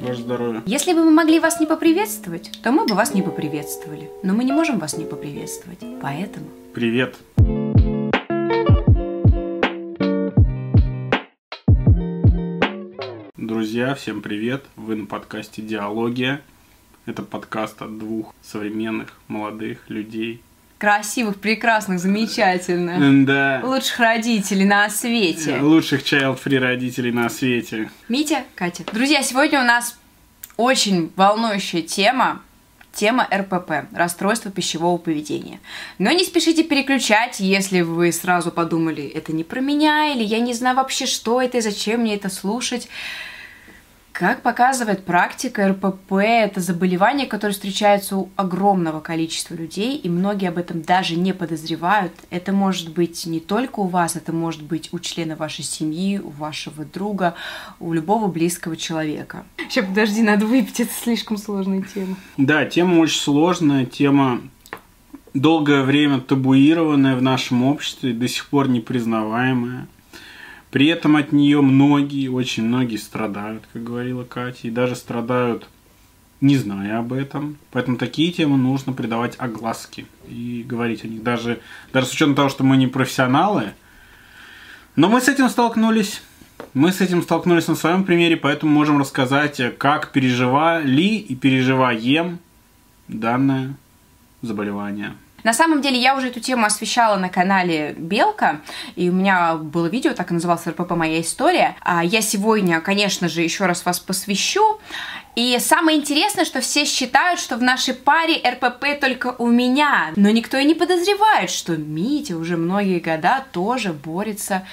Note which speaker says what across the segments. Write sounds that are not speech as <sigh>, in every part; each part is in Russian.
Speaker 1: Ваше здоровье.
Speaker 2: Если бы мы могли вас не поприветствовать, то мы бы вас не поприветствовали. Но мы не можем вас не поприветствовать. Поэтому...
Speaker 1: Привет. Друзья, всем привет. Вы на подкасте «Диалогия». Это подкаст от двух современных молодых людей.
Speaker 2: Красивых, прекрасных, замечательных.
Speaker 1: Да.
Speaker 2: Лучших родителей на свете.
Speaker 1: Лучших child-free родителей на свете.
Speaker 2: Митя, Катя. Друзья, сегодня у нас очень волнующая тема. Тема РПП – расстройство пищевого поведения. Но не спешите переключать, если вы сразу подумали, это не про меня, или я не знаю вообще, что это и зачем мне это слушать. Как показывает практика, РПП – это заболевание, которое встречается у огромного количества людей, и многие об этом даже не подозревают. Это может быть не только у вас, это может быть у члена вашей семьи, у вашего друга, у любого близкого человека. Сейчас, подожди, надо выпить, это слишком сложная тема.
Speaker 1: Да, тема очень сложная, тема долгое время табуированная в нашем обществе, до сих пор не признаваемая. При этом от нее многие, очень многие страдают, как говорила Катя, и даже страдают, не зная об этом. Поэтому такие темы нужно придавать огласки и говорить о них. Даже, даже с учетом того, что мы не профессионалы, но мы с этим столкнулись. Мы с этим столкнулись на своем примере, поэтому можем рассказать, как переживали и переживаем данное заболевание.
Speaker 2: На самом деле я уже эту тему освещала на канале Белка, и у меня было видео, так и называлось РПП «Моя история». А я сегодня, конечно же, еще раз вас посвящу. И самое интересное, что все считают, что в нашей паре РПП только у меня, но никто и не подозревает, что Митя уже многие года тоже борется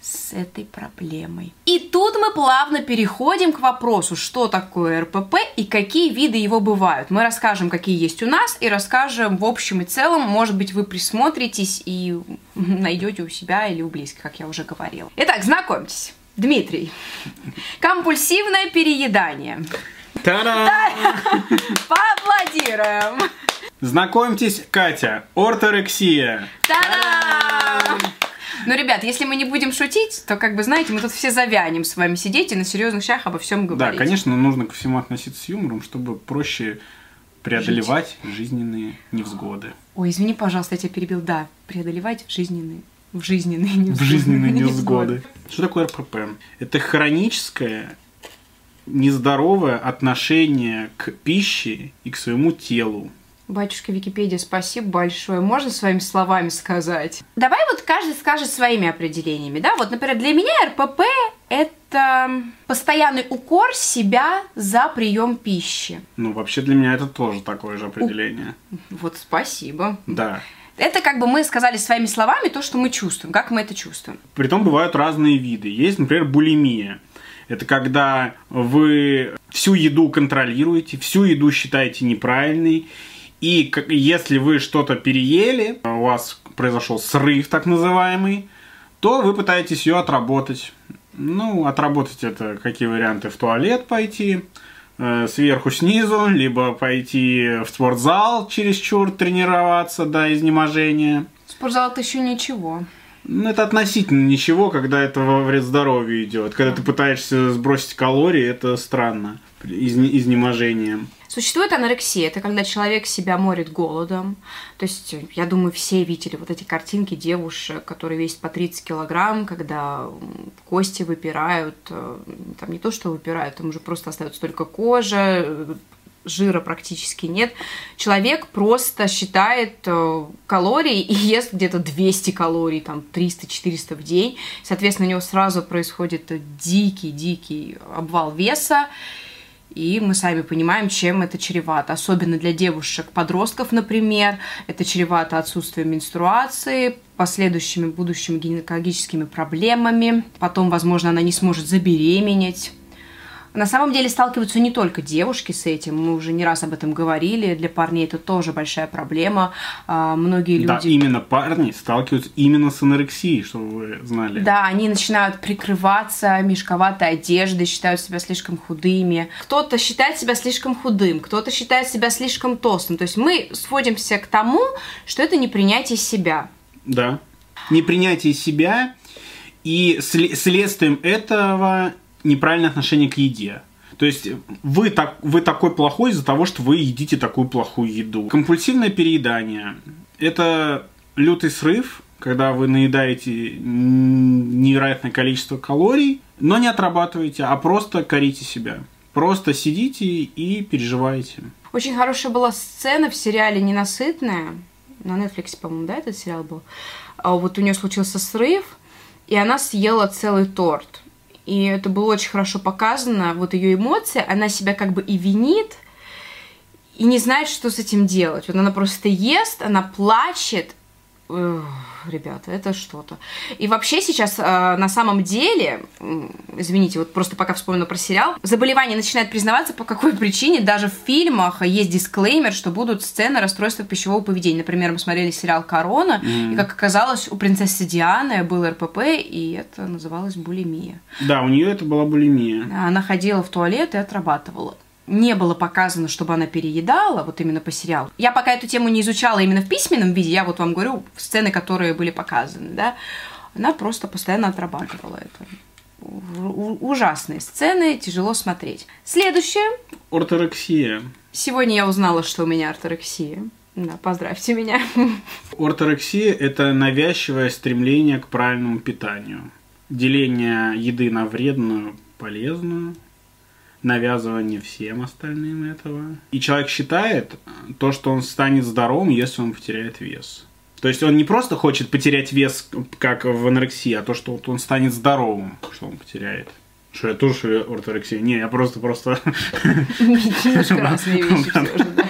Speaker 2: с этой проблемой. И тут мы плавно переходим к вопросу, что такое РПП и какие виды его бывают. Мы расскажем, какие есть у нас, и расскажем в общем и целом. Может быть, вы присмотритесь и <laughs> найдете у себя или у близких, как я уже говорила. Итак, знакомьтесь. Дмитрий. <laughs> Компульсивное переедание.
Speaker 1: Та-да! <laughs>
Speaker 2: Поаплодируем.
Speaker 1: Знакомьтесь, Катя, орторексия.
Speaker 2: Та-дам! Ну, ребят, если мы не будем шутить, то, как бы, знаете, мы тут все завянем с вами сидеть и на серьезных щах обо всем говорить.
Speaker 1: Да, конечно, нужно ко всему относиться с юмором, чтобы проще преодолевать Жить. жизненные невзгоды.
Speaker 2: Ой, извини, пожалуйста, я тебя перебил. Да, преодолевать жизненные в жизненные невзгоды.
Speaker 1: В жизненные <laughs> невзгоды. Что такое РПП? Это хроническое нездоровое отношение к пище и к своему телу.
Speaker 2: Батюшка Википедия, спасибо большое. Можно своими словами сказать? Давай вот каждый скажет своими определениями, да? Вот, например, для меня РПП – это постоянный укор себя за прием пищи.
Speaker 1: Ну, вообще для меня это тоже такое же определение.
Speaker 2: Вот спасибо.
Speaker 1: Да.
Speaker 2: Это как бы мы сказали своими словами то, что мы чувствуем, как мы это чувствуем.
Speaker 1: Притом бывают разные виды. Есть, например, булимия. Это когда вы всю еду контролируете, всю еду считаете неправильной, и если вы что-то переели, у вас произошел срыв так называемый, то вы пытаетесь ее отработать. Ну, отработать это какие варианты? В туалет пойти, э, сверху снизу, либо пойти в спортзал чересчур тренироваться до изнеможения.
Speaker 2: Спортзал это еще ничего.
Speaker 1: Ну, это относительно ничего, когда это во вред здоровью идет. Когда ты пытаешься сбросить калории, это странно. Изнеможением.
Speaker 2: Существует анорексия, это когда человек себя морит голодом. То есть, я думаю, все видели вот эти картинки девушек, которые весят по 30 килограмм, когда кости выпирают, э, там не то, что выпирают, там уже просто остается только кожа, жира практически нет. Человек просто считает э, калории и ест где-то 200 калорий, там 300-400 в день. Соответственно, у него сразу происходит дикий-дикий обвал веса. И мы сами понимаем, чем это чревато. Особенно для девушек-подростков, например. Это чревато отсутствием менструации, последующими будущими гинекологическими проблемами. Потом, возможно, она не сможет забеременеть. На самом деле сталкиваются не только девушки с этим, мы уже не раз об этом говорили, для парней это тоже большая проблема. А, многие люди... Да,
Speaker 1: именно парни сталкиваются именно с анорексией, чтобы вы знали.
Speaker 2: Да, они начинают прикрываться мешковатой одеждой, считают себя слишком худыми. Кто-то считает себя слишком худым, кто-то считает себя слишком толстым. То есть мы сводимся к тому, что это непринятие себя.
Speaker 1: Да. Непринятие себя и следствием этого неправильное отношение к еде. То есть вы, так, вы такой плохой из-за того, что вы едите такую плохую еду. Компульсивное переедание – это лютый срыв, когда вы наедаете невероятное количество калорий, но не отрабатываете, а просто корите себя. Просто сидите и переживаете.
Speaker 2: Очень хорошая была сцена в сериале «Ненасытная». На Netflix, по-моему, да, этот сериал был? А вот у нее случился срыв, и она съела целый торт. И это было очень хорошо показано, вот ее эмоции, она себя как бы и винит, и не знает, что с этим делать. Вот она просто ест, она плачет, ребята, это что-то. И вообще сейчас э, на самом деле, извините, вот просто пока вспомнила про сериал, заболевание начинает признаваться по какой причине. Даже в фильмах есть дисклеймер, что будут сцены расстройства пищевого поведения. Например, мы смотрели сериал «Корона», mm. и, как оказалось, у принцессы Дианы был РПП, и это называлось булимия.
Speaker 1: Да, у нее это была булимия.
Speaker 2: Она ходила в туалет и отрабатывала не было показано, чтобы она переедала, вот именно по сериалу. Я пока эту тему не изучала именно в письменном виде, я вот вам говорю, сцены, которые были показаны, да, она просто постоянно отрабатывала это. Ужасные сцены, тяжело смотреть. Следующее.
Speaker 1: Орторексия.
Speaker 2: Сегодня я узнала, что у меня орторексия. Да, поздравьте меня.
Speaker 1: Орторексия – это навязчивое стремление к правильному питанию. Деление еды на вредную, полезную – навязывание всем остальным этого. И человек считает то, что он станет здоровым, если он потеряет вес. То есть он не просто хочет потерять вес, как в анорексии, а то, что вот он станет здоровым, что он потеряет. Что я тоже орторексия? Не, я просто просто...
Speaker 2: Немножко разные вещи <laughs> все же, да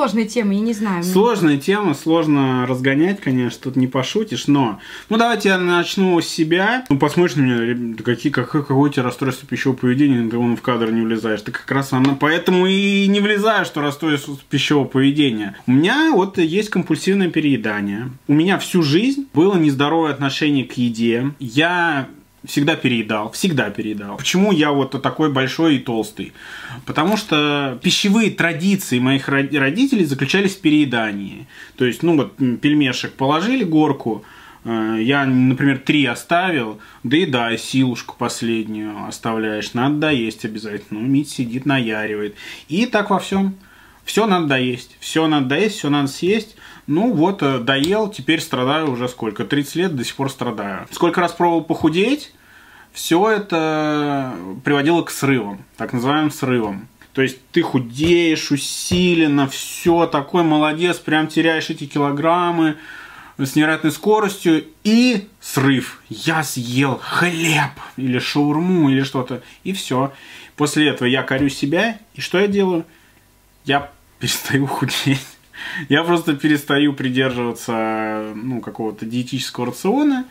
Speaker 2: сложная тема, я не знаю.
Speaker 1: Сложная тема, сложно разгонять, конечно, тут не пошутишь, но... Ну, давайте я начну с себя. Ну, посмотришь на меня, какие, как, какое у тебя расстройство пищевого поведения, ты вон в кадр не влезаешь. Ты как раз она... Поэтому и не влезаешь, что расстройство пищевого поведения. У меня вот есть компульсивное переедание. У меня всю жизнь было нездоровое отношение к еде. Я всегда переедал, всегда переедал. Почему я вот такой большой и толстый? Потому что пищевые традиции моих родителей заключались в переедании. То есть, ну вот пельмешек положили горку, э, я, например, три оставил, да и да, силушку последнюю оставляешь, надо доесть обязательно. Ну, Мить сидит, наяривает. И так во всем. Все надо доесть, все надо доесть, все надо съесть. Ну вот, э, доел, теперь страдаю уже сколько? 30 лет до сих пор страдаю. Сколько раз пробовал похудеть, все это приводило к срывам, так называемым срывам. То есть ты худеешь усиленно, все такой молодец, прям теряешь эти килограммы с невероятной скоростью и срыв. Я съел хлеб или шаурму или что-то и все. После этого я корю себя и что я делаю? Я перестаю <laughs> худеть. Я просто перестаю придерживаться ну, какого-то диетического рациона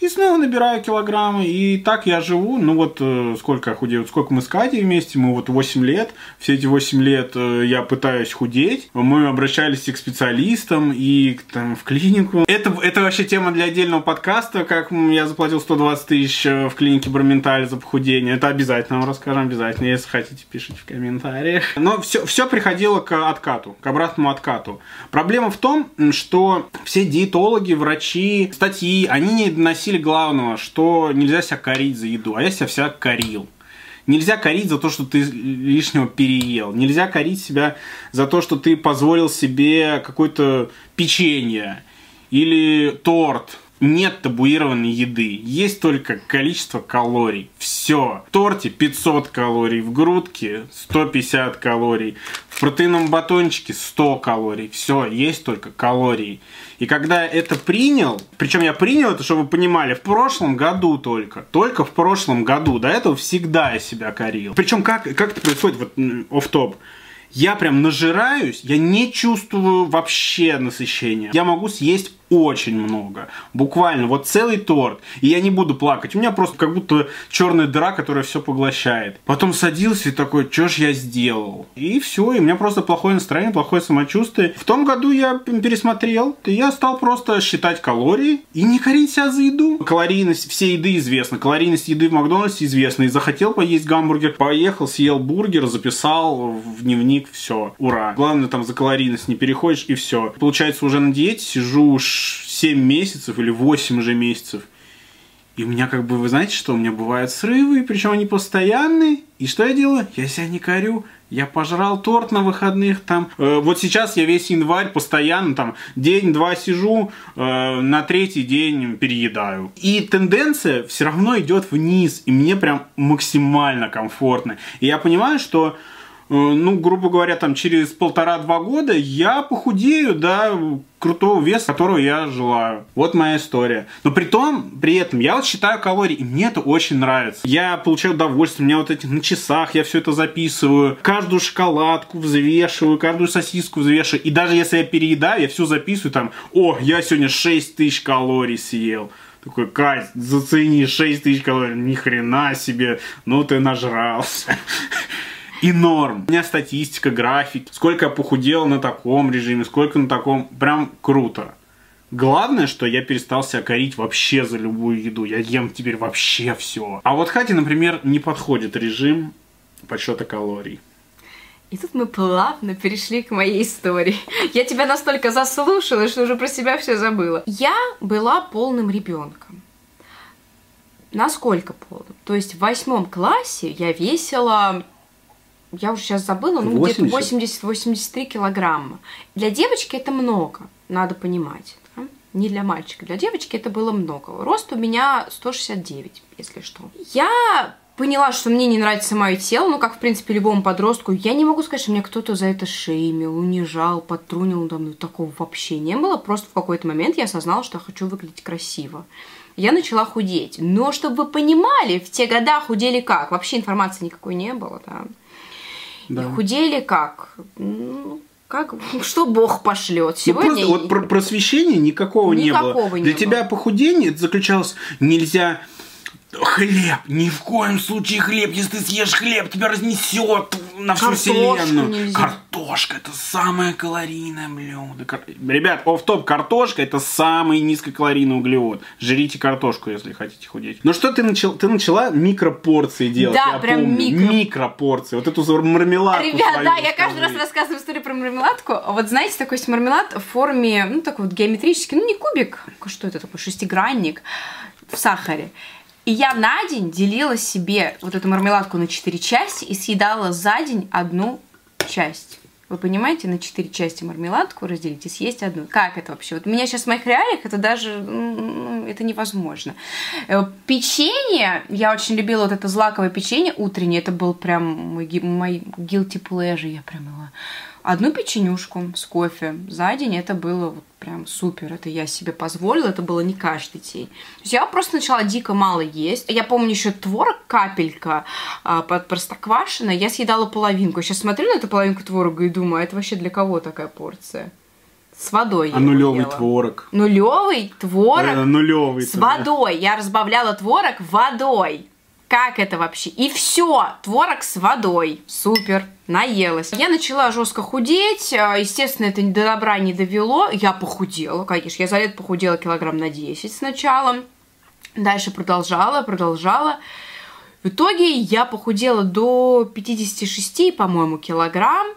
Speaker 1: и снова набираю килограммы. И так я живу. Ну вот э, сколько худею. Сколько мы с Катей вместе. Мы вот 8 лет. Все эти 8 лет э, я пытаюсь худеть. Мы обращались и к специалистам, и там, в клинику. Это, это вообще тема для отдельного подкаста. Как я заплатил 120 тысяч э, в клинике Броменталь за похудение. Это обязательно вам расскажем. Обязательно. Если хотите, пишите в комментариях. Но все, все приходило к откату. К обратному откату. Проблема в том, что все диетологи, врачи, статьи, они не доносили доносили главного, что нельзя себя корить за еду, а я себя всегда корил. Нельзя корить за то, что ты лишнего переел. Нельзя корить себя за то, что ты позволил себе какое-то печенье или торт нет табуированной еды, есть только количество калорий. Все. В торте 500 калорий, в грудке 150 калорий, в протеиновом батончике 100 калорий. Все, есть только калории. И когда это принял, причем я принял это, чтобы вы понимали, в прошлом году только, только в прошлом году, до этого всегда я себя корил. Причем как, как это происходит, вот оф топ я прям нажираюсь, я не чувствую вообще насыщения. Я могу съесть очень много. Буквально, вот целый торт. И я не буду плакать. У меня просто как будто черная дыра, которая все поглощает. Потом садился и такой, что ж я сделал? И все, и у меня просто плохое настроение, плохое самочувствие. В том году я пересмотрел, и я стал просто считать калории и не корить себя за еду. Калорийность всей еды известна. Калорийность еды в Макдональдсе известна. И захотел поесть гамбургер, поехал, съел бургер, записал в дневник, все, ура. Главное там за калорийность не переходишь и все. Получается уже на диете сижу уж 7 месяцев или 8 уже месяцев. И у меня как бы, вы знаете, что у меня бывают срывы, причем они постоянные. И что я делаю? Я себя не корю. Я пожрал торт на выходных там. Э, вот сейчас я весь январь постоянно там день-два сижу, э, на третий день переедаю. И тенденция все равно идет вниз, и мне прям максимально комфортно. И я понимаю, что ну, грубо говоря, там через полтора-два года я похудею до крутого веса, которого я желаю. Вот моя история. Но при том, при этом, я вот считаю калории, и мне это очень нравится. Я получаю удовольствие, у меня вот эти на часах, я все это записываю. Каждую шоколадку взвешиваю, каждую сосиску взвешиваю. И даже если я переедаю, я все записываю там, о, я сегодня 6 тысяч калорий съел. Такой, Кать, зацени 6 тысяч калорий. Ни хрена себе, ну ты нажрался и норм. У меня статистика, график, сколько я похудел на таком режиме, сколько на таком. Прям круто. Главное, что я перестал себя корить вообще за любую еду. Я ем теперь вообще все. А вот Хате, например, не подходит режим подсчета калорий.
Speaker 2: И тут мы плавно перешли к моей истории. Я тебя настолько заслушала, что уже про себя все забыла. Я была полным ребенком. Насколько полным? То есть в восьмом классе я весила я уже сейчас забыла, ну где-то 80-83 килограмма. Для девочки это много, надо понимать. Да? Не для мальчика, для девочки это было много. Рост у меня 169, если что. Я поняла, что мне не нравится мое тело, ну, как, в принципе, любому подростку. Я не могу сказать, что мне кто-то за это шеймил, унижал, подтрунил, там, ну, такого вообще не было. Просто в какой-то момент я осознала, что я хочу выглядеть красиво. Я начала худеть. Но, чтобы вы понимали, в те года худели как? Вообще информации никакой не было, да. Да. И худели как? Ну, как, что Бог пошлет. Ну,
Speaker 1: Сегодня... Ну, просто вот про просвещения никакого, никакого не было. Не Для было. тебя похудение заключалось нельзя Хлеб, ни в коем случае хлеб. Если ты съешь хлеб, тебя разнесет на всю Картошку вселенную. Нельзя. Картошка это самое калорийное блюдо. Кар... Ребят, оф топ картошка это самый низкокалорийный углевод. Жрите картошку, если хотите худеть. Ну что ты начала? Ты начала микропорции делать.
Speaker 2: Да, я прям помню. микро.
Speaker 1: Микропорции. Вот эту мармеладку.
Speaker 2: Ребят, да, я каждый раз рассказываю историю про мармеладку. Вот знаете, такой есть мармелад в форме, ну такой вот геометрический, ну не кубик, что это такой, шестигранник в сахаре. И я на день делила себе вот эту мармеладку на четыре части и съедала за день одну часть. Вы понимаете, на четыре части мармеладку разделить и съесть одну. Как это вообще? Вот у меня сейчас в моих реалиях это даже ну, это невозможно. Э, печенье, я очень любила вот это злаковое печенье утреннее, это был прям мой, мой guilty pleasure, я прям его одну печенюшку с кофе за день, это было вот прям супер. Это я себе позволила, это было не каждый день. То есть я просто начала дико мало есть. Я помню еще творог капелька а, под простоквашино, я съедала половинку. Сейчас смотрю на эту половинку творога и думаю, а это вообще для кого такая порция? С водой.
Speaker 1: А нулевый ела. творог.
Speaker 2: Нулевый творог.
Speaker 1: Э, нулевый.
Speaker 2: С водой. Я разбавляла творог водой. Как это вообще? И все, творог с водой. Супер, наелась. Я начала жестко худеть. А, естественно, это до добра не довело. Я похудела, конечно. Я за лет похудела килограмм на 10 сначала. Дальше продолжала, продолжала. В итоге я похудела до 56, по-моему, килограмм.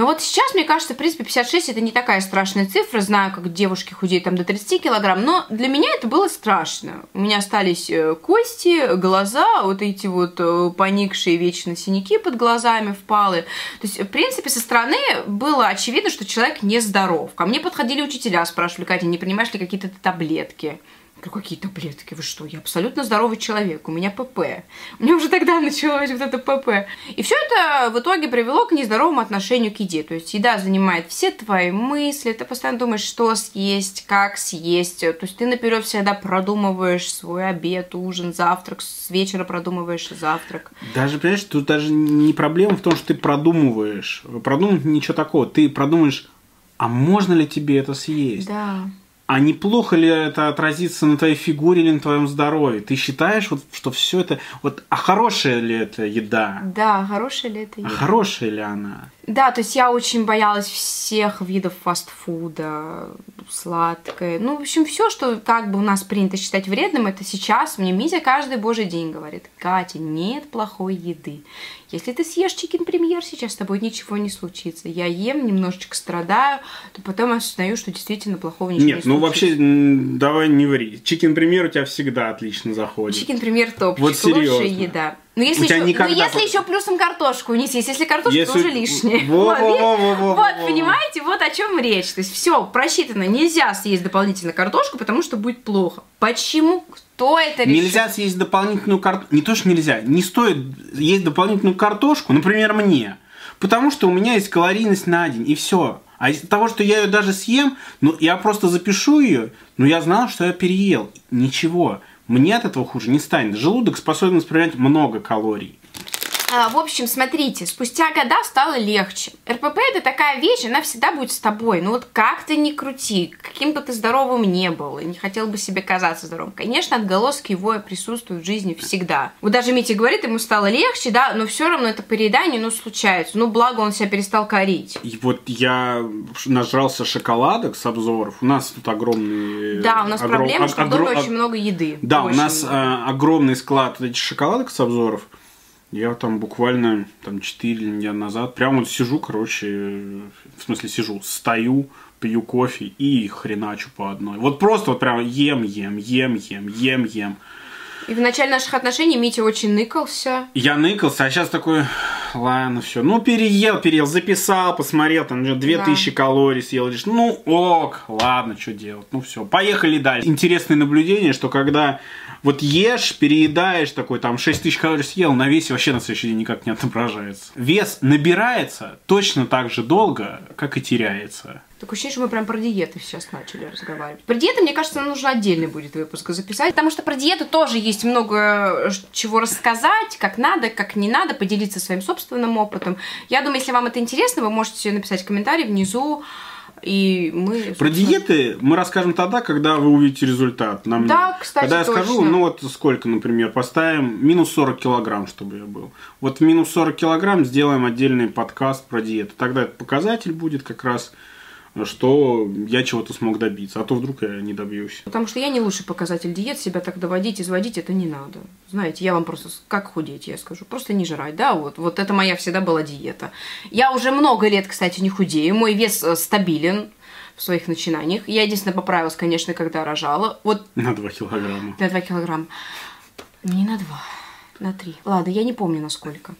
Speaker 2: Но вот сейчас, мне кажется, в принципе, 56 это не такая страшная цифра. Знаю, как девушки худеют там до 30 килограмм, но для меня это было страшно. У меня остались э, кости, глаза, вот эти вот э, поникшие вечно синяки под глазами впалы. То есть, в принципе, со стороны было очевидно, что человек нездоров. Ко мне подходили учителя, спрашивали, Катя, не принимаешь ли какие-то таблетки? Говорю, какие таблетки, вы что, я абсолютно здоровый человек, у меня ПП. У меня уже тогда <laughs> началось вот это ПП. И все это в итоге привело к нездоровому отношению к еде. То есть еда занимает все твои мысли, ты постоянно думаешь, что съесть, как съесть. То есть ты наперед всегда продумываешь свой обед, ужин, завтрак, с вечера продумываешь завтрак.
Speaker 1: Даже, понимаешь, тут даже не проблема в том, что ты продумываешь. Продумать ничего такого. Ты продумаешь, а можно ли тебе это съесть?
Speaker 2: Да.
Speaker 1: А неплохо ли это отразится на твоей фигуре или на твоем здоровье? Ты считаешь, вот, что все это... Вот, а хорошая ли это еда?
Speaker 2: Да, хорошая ли это
Speaker 1: еда? А хорошая ли она?
Speaker 2: Да, то есть я очень боялась всех видов фастфуда, сладкое. Ну, в общем, все, что как бы у нас принято считать вредным, это сейчас мне Митя каждый божий день говорит, Катя, нет плохой еды. Если ты съешь чикен премьер, сейчас с тобой ничего не случится. Я ем, немножечко страдаю, то потом осознаю, что действительно плохого ничего
Speaker 1: нет,
Speaker 2: не
Speaker 1: ну вообще, давай не ври. Чикен-премьер у тебя всегда отлично заходит.
Speaker 2: Чикен-премьер топ.
Speaker 1: Вот серьезно.
Speaker 2: Лучшая еда. Ну если, еще, ну, если еще плюсом картошку не съесть, если картошка, если... то уже лишнее. <laughs>
Speaker 1: Во, вот, во, во, во, во,
Speaker 2: вот понимаете, вот о чем речь. То есть все просчитано. Нельзя съесть дополнительно картошку, потому что будет плохо. Почему? Кто это решил?
Speaker 1: Нельзя съесть дополнительную картошку. Не то, что нельзя. Не стоит есть дополнительную картошку, например, мне. Потому что у меня есть калорийность на день, и все. А из-за того, что я ее даже съем, ну, я просто запишу ее, но я знал, что я переел. Ничего. Мне от этого хуже не станет. Желудок способен воспринять много калорий.
Speaker 2: А, в общем, смотрите, спустя года стало легче. РПП это такая вещь, она всегда будет с тобой. Ну вот как ты не крути, каким бы ты здоровым не был, и не хотел бы себе казаться здоровым. Конечно, отголоски его присутствуют в жизни всегда. Вот даже Митя говорит, ему стало легче, да, но все равно это переедание, ну, случается. Ну, благо он себя перестал корить.
Speaker 1: И вот я нажрался шоколадок с обзоров. У нас тут огромный...
Speaker 2: Да, у нас огром... проблема, что в доме очень много еды.
Speaker 1: Да, у нас э, огромный склад этих шоколадок с обзоров. Я там буквально там 4 дня назад прямо вот сижу, короче, в смысле сижу, стою, пью кофе и хреначу по одной. Вот просто вот прям ем, ем, ем, ем, ем, ем.
Speaker 2: И в начале наших отношений Митя очень ныкался.
Speaker 1: Я ныкался, а сейчас такой, ладно, все. Ну, переел, переел, записал, посмотрел, там уже 2000 да. калорий съел. Лишь, ну, ок, ладно, что делать. Ну, все, поехали дальше. Интересное наблюдение, что когда вот ешь, переедаешь такой, там 6 тысяч калорий съел, на весе вообще на следующий день никак не отображается. Вес набирается точно так же долго, как и теряется.
Speaker 2: Так ощущение, что мы прям про диеты сейчас начали разговаривать. Про диеты, мне кажется, нужно отдельный будет выпуск записать, потому что про диету тоже есть много э, чего рассказать, как надо, как не надо, поделиться своим собственным опытом. Я думаю, если вам это интересно, вы можете написать комментарий внизу, и мы...
Speaker 1: Про диеты мы расскажем тогда, когда вы увидите результат. Нам
Speaker 2: да, кстати,
Speaker 1: Когда я
Speaker 2: точно.
Speaker 1: скажу, ну вот сколько, например, поставим минус 40 килограмм, чтобы я был. Вот минус 40 килограмм сделаем отдельный подкаст про диету. Тогда этот показатель будет как раз что я чего-то смог добиться, а то вдруг я не добьюсь.
Speaker 2: Потому что я не лучший показатель диет, себя так доводить, изводить, это не надо. Знаете, я вам просто, как худеть, я скажу, просто не жрать, да, вот, вот это моя всегда была диета. Я уже много лет, кстати, не худею, мой вес э, стабилен, в своих начинаниях. Я единственное поправилась, конечно, когда рожала. Вот... <laughs>
Speaker 1: На 2 килограмма.
Speaker 2: На 2 килограмма. Не на 2, на 3. Ладно, я не помню, насколько.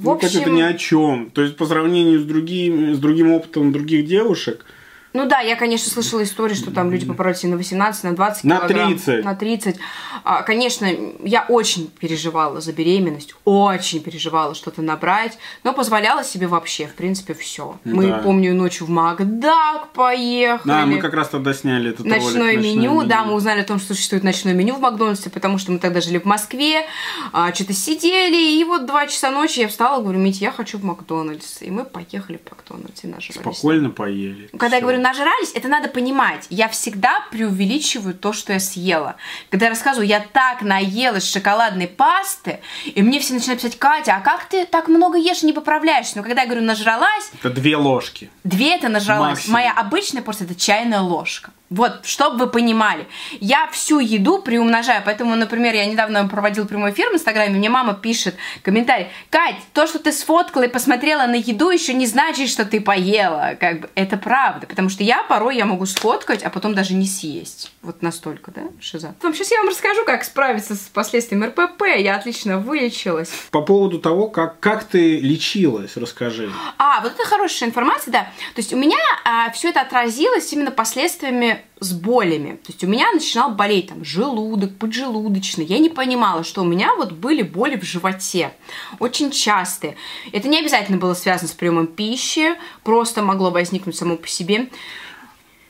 Speaker 1: В ну, общем... это ни о чем. То есть по сравнению с другим, с другим опытом других девушек,
Speaker 2: ну да, я, конечно, слышала истории, что там люди попоролись на 18, на 20 килограмм.
Speaker 1: На 30.
Speaker 2: На 30. А, конечно, я очень переживала за беременность, очень переживала что-то набрать, но позволяла себе вообще, в принципе, все. Да. Мы, помню, ночью в Макдак поехали.
Speaker 1: Да, мы как раз тогда сняли этот
Speaker 2: ночное
Speaker 1: ролик,
Speaker 2: меню. Меню. Да, мы узнали о том, что существует ночное меню в Макдональдсе, потому что мы тогда жили в Москве, а, что-то сидели, и вот два часа ночи я встала, говорю, Мить, я хочу в Макдональдс. И мы поехали в Макдональдс и нажрались.
Speaker 1: Спокойно поели.
Speaker 2: Когда Всё. я говорю, нажрались, это надо понимать. Я всегда преувеличиваю то, что я съела. Когда я рассказываю, я так наелась шоколадной пасты, и мне все начинают писать, Катя, а как ты так много ешь и не поправляешься? Но когда я говорю, нажралась...
Speaker 1: Это две ложки.
Speaker 2: Две это нажралась. Максимум. Моя обычная порция это чайная ложка. Вот, чтобы вы понимали, я всю еду приумножаю, поэтому, например, я недавно проводил прямой эфир в Инстаграме, мне мама пишет комментарий, Кать, то, что ты сфоткала и посмотрела на еду, еще не значит, что ты поела, как бы, это правда, потому что я порой я могу сфоткать, а потом даже не съесть, вот настолько, да, шиза. Потом сейчас я вам расскажу, как справиться с последствиями РПП, я отлично вылечилась.
Speaker 1: По поводу того, как, как ты лечилась, расскажи.
Speaker 2: А, вот это хорошая информация, да, то есть у меня а, все это отразилось именно последствиями с болями. То есть у меня начинал болеть там желудок, поджелудочный. Я не понимала, что у меня вот были боли в животе. Очень частые. Это не обязательно было связано с приемом пищи, просто могло возникнуть само по себе.